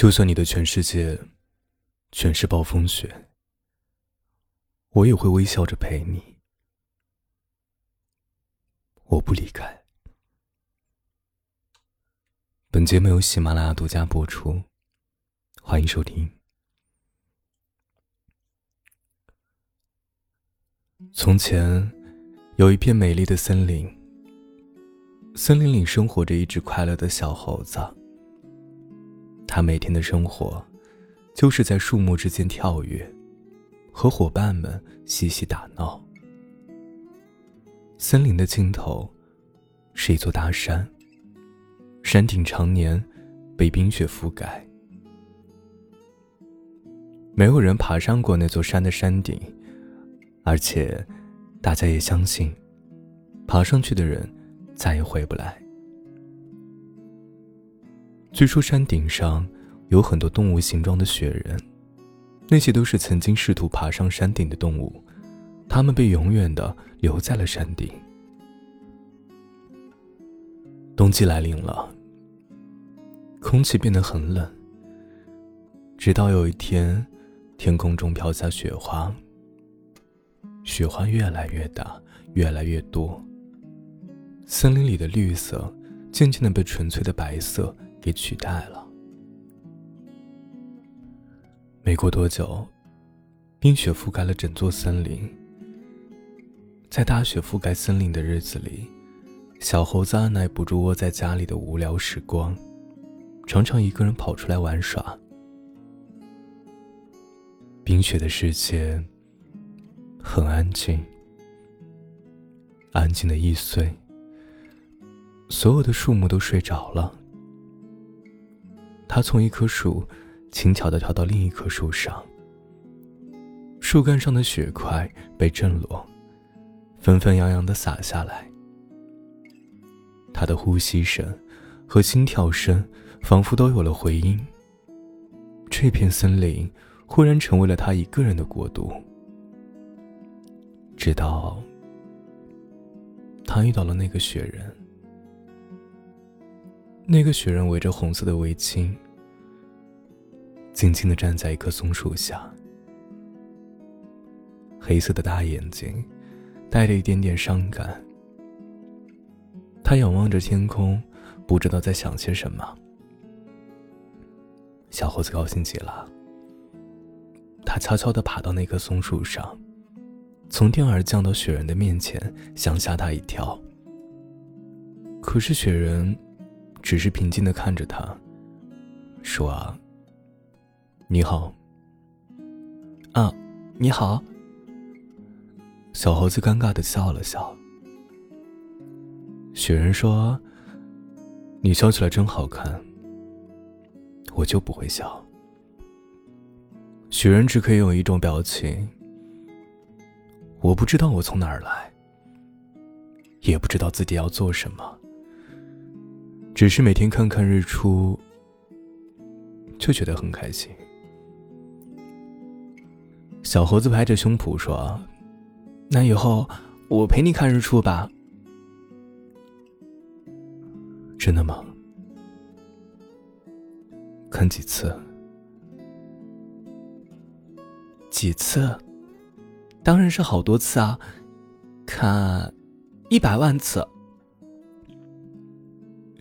就算你的全世界全是暴风雪，我也会微笑着陪你。我不离开。本节目由喜马拉雅独家播出，欢迎收听。从前，有一片美丽的森林。森林里生活着一只快乐的小猴子。他每天的生活，就是在树木之间跳跃，和伙伴们嬉戏打闹。森林的尽头，是一座大山。山顶常年被冰雪覆盖，没有人爬上过那座山的山顶。而且，大家也相信，爬上去的人再也回不来。据说山顶上有很多动物形状的雪人，那些都是曾经试图爬上山顶的动物，它们被永远的留在了山顶。冬季来临了，空气变得很冷，直到有一天，天空中飘下雪花。雪花越来越大，越来越多。森林里的绿色渐渐的被纯粹的白色给取代了。没过多久，冰雪覆盖了整座森林。在大雪覆盖森林的日子里，小猴子按耐不住窝在家里的无聊时光，常常一个人跑出来玩耍。冰雪的世界。很安静，安静的易碎。所有的树木都睡着了。他从一棵树轻巧的跳到另一棵树上，树干上的雪块被震落，纷纷扬扬的洒下来。他的呼吸声和心跳声仿佛都有了回音。这片森林忽然成为了他一个人的国度。直到他遇到了那个雪人，那个雪人围着红色的围巾，静静的站在一棵松树下，黑色的大眼睛带着一点点伤感。他仰望着天空，不知道在想些什么。小猴子高兴极了，他悄悄的爬到那棵松树上。从天而降到雪人的面前，想吓他一跳。可是雪人只是平静的看着他，说：“啊，你好。”啊，你好。小猴子尴尬的笑了笑。雪人说：“你笑起来真好看。”我就不会笑。雪人只可以有一种表情。我不知道我从哪儿来，也不知道自己要做什么，只是每天看看日出，就觉得很开心。小猴子拍着胸脯说：“那以后我陪你看日出吧。”真的吗？看几次？几次？当然是好多次啊，看，一百万次。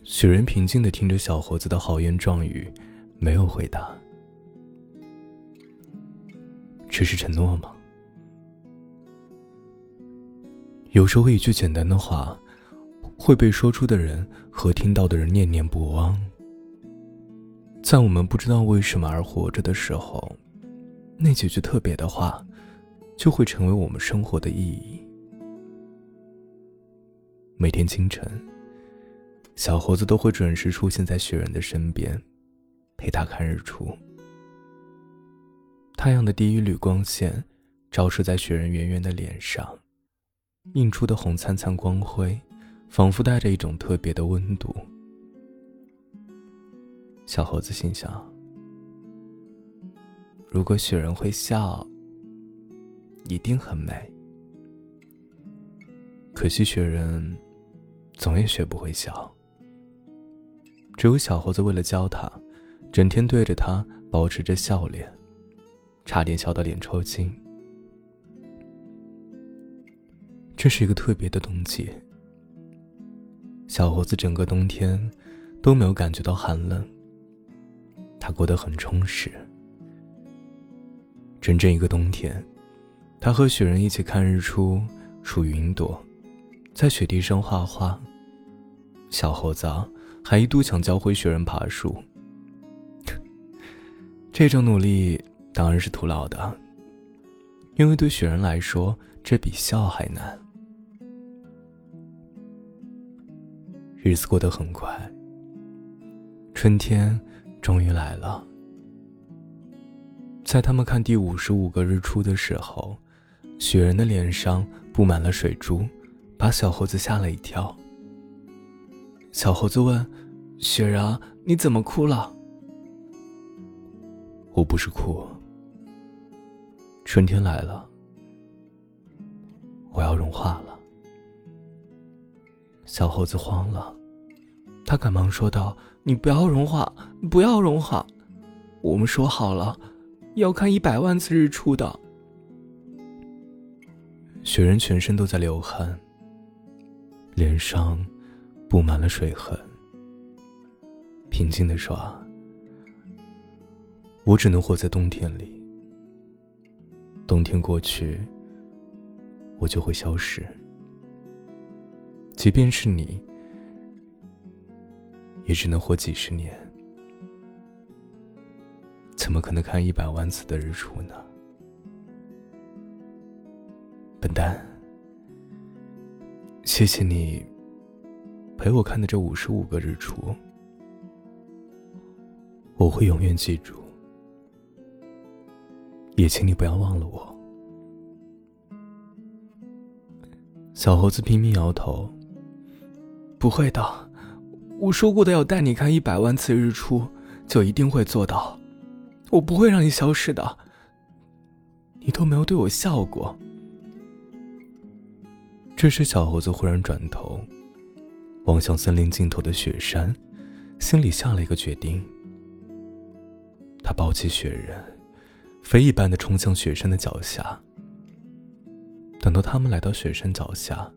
雪人平静的听着小猴子的豪言壮语，没有回答。这是承诺吗？有时候一句简单的话，会被说出的人和听到的人念念不忘。在我们不知道为什么而活着的时候，那几句特别的话。就会成为我们生活的意义。每天清晨，小猴子都会准时出现在雪人的身边，陪他看日出。太阳的第一缕光线照射在雪人圆圆的脸上，映出的红灿灿光辉，仿佛带着一种特别的温度。小猴子心想：如果雪人会笑。一定很美，可惜雪人总也学不会笑。只有小猴子为了教他，整天对着他保持着笑脸，差点笑到脸抽筋。这是一个特别的冬季，小猴子整个冬天都没有感觉到寒冷，他过得很充实。整整一个冬天，他和雪人一起看日出、数云朵，在雪地上画画。小猴子还一度想教会雪人爬树。这种努力当然是徒劳的，因为对雪人来说，这比笑还难。日子过得很快，春天终于来了。在他们看第五十五个日出的时候，雪人的脸上布满了水珠，把小猴子吓了一跳。小猴子问：“雪人，你怎么哭了？”“我不是哭，春天来了，我要融化了。”小猴子慌了，他赶忙说道：“你不要融化，不要融化，我们说好了，要看一百万次日出的。”雪人全身都在流汗，脸上布满了水痕，平静的说：“我只能活在冬天里，冬天过去，我就会消失。”即便是你，也只能活几十年，怎么可能看一百万次的日出呢？笨蛋！谢谢你陪我看的这五十五个日出，我会永远记住。也请你不要忘了我。小猴子拼命摇头。不会的，我说过的要带你看一百万次日出，就一定会做到。我不会让你消失的。你都没有对我笑过。这时，小猴子忽然转头，望向森林尽头的雪山，心里下了一个决定。他抱起雪人，飞一般的冲向雪山的脚下。等到他们来到雪山脚下，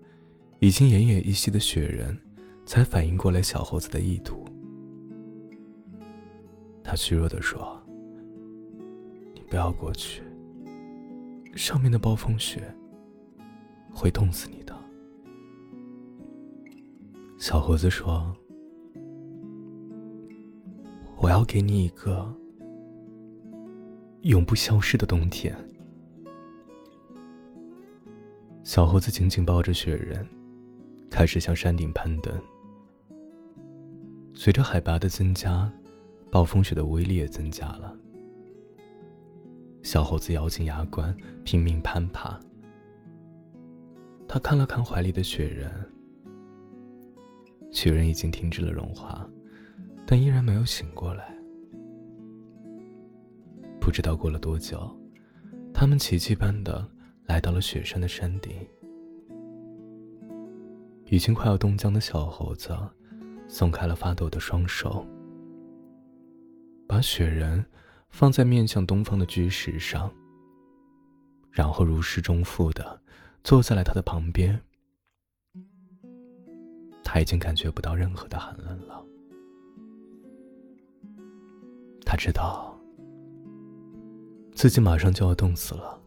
已经奄奄一息的雪人。才反应过来小猴子的意图，他虚弱的说：“你不要过去，上面的暴风雪会冻死你的。”小猴子说：“我要给你一个永不消失的冬天。”小猴子紧紧抱着雪人，开始向山顶攀登。随着海拔的增加，暴风雪的威力也增加了。小猴子咬紧牙关，拼命攀爬。他看了看怀里的雪人，雪人已经停止了融化，但依然没有醒过来。不知道过了多久，他们奇迹般的来到了雪山的山顶。已经快要冻僵的小猴子。松开了发抖的双手，把雪人放在面向东方的巨石上，然后如释重负的坐在了他的旁边。他已经感觉不到任何的寒冷了。他知道自己马上就要冻死了。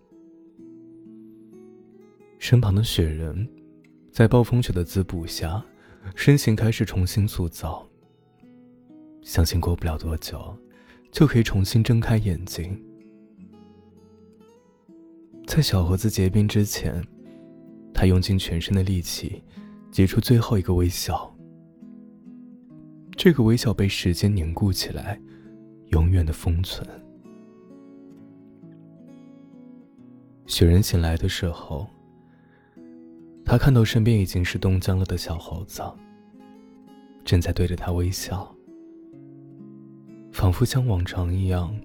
身旁的雪人，在暴风雪的滋补下。身形开始重新塑造。相信过不了多久，就可以重新睁开眼睛。在小盒子结冰之前，他用尽全身的力气，挤出最后一个微笑。这个微笑被时间凝固起来，永远的封存。雪人醒来的时候。他看到身边已经是冻僵了的小猴子，正在对着他微笑，仿佛像往常一样，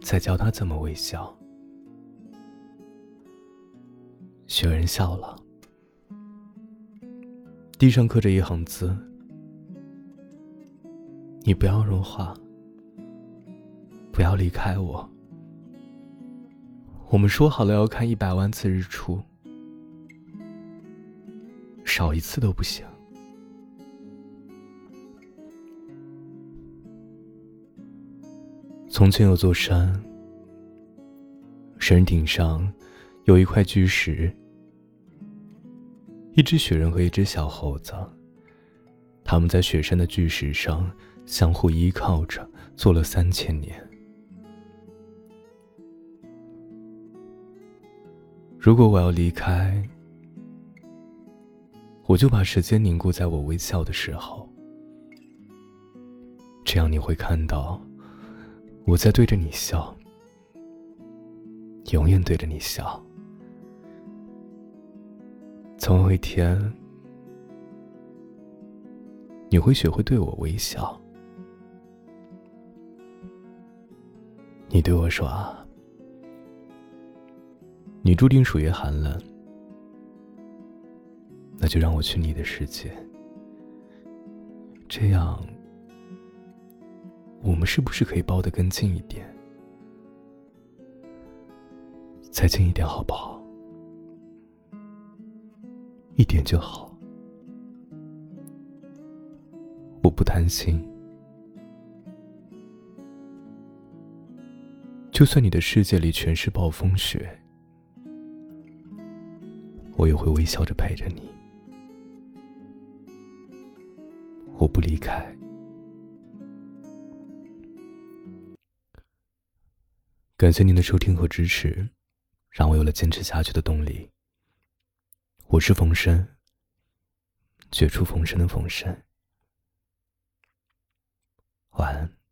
在教他怎么微笑。雪人笑了，地上刻着一行字：“你不要融化，不要离开我。我们说好了要看一百万次日出，少一次都不行。从前有座山，山顶上有一块巨石，一只雪人和一只小猴子，他们在雪山的巨石上相互依靠着，坐了三千年。如果我要离开，我就把时间凝固在我微笑的时候，这样你会看到我在对着你笑，永远对着你笑。总有一天，你会学会对我微笑。你对我说啊。你注定属于寒冷，那就让我去你的世界。这样，我们是不是可以抱得更近一点？再近一点好不好？一点就好。我不贪心，就算你的世界里全是暴风雪。我也会微笑着陪着你，我不离开。感谢您的收听和支持，让我有了坚持下去的动力。我是冯生，绝处逢生的冯生。晚安。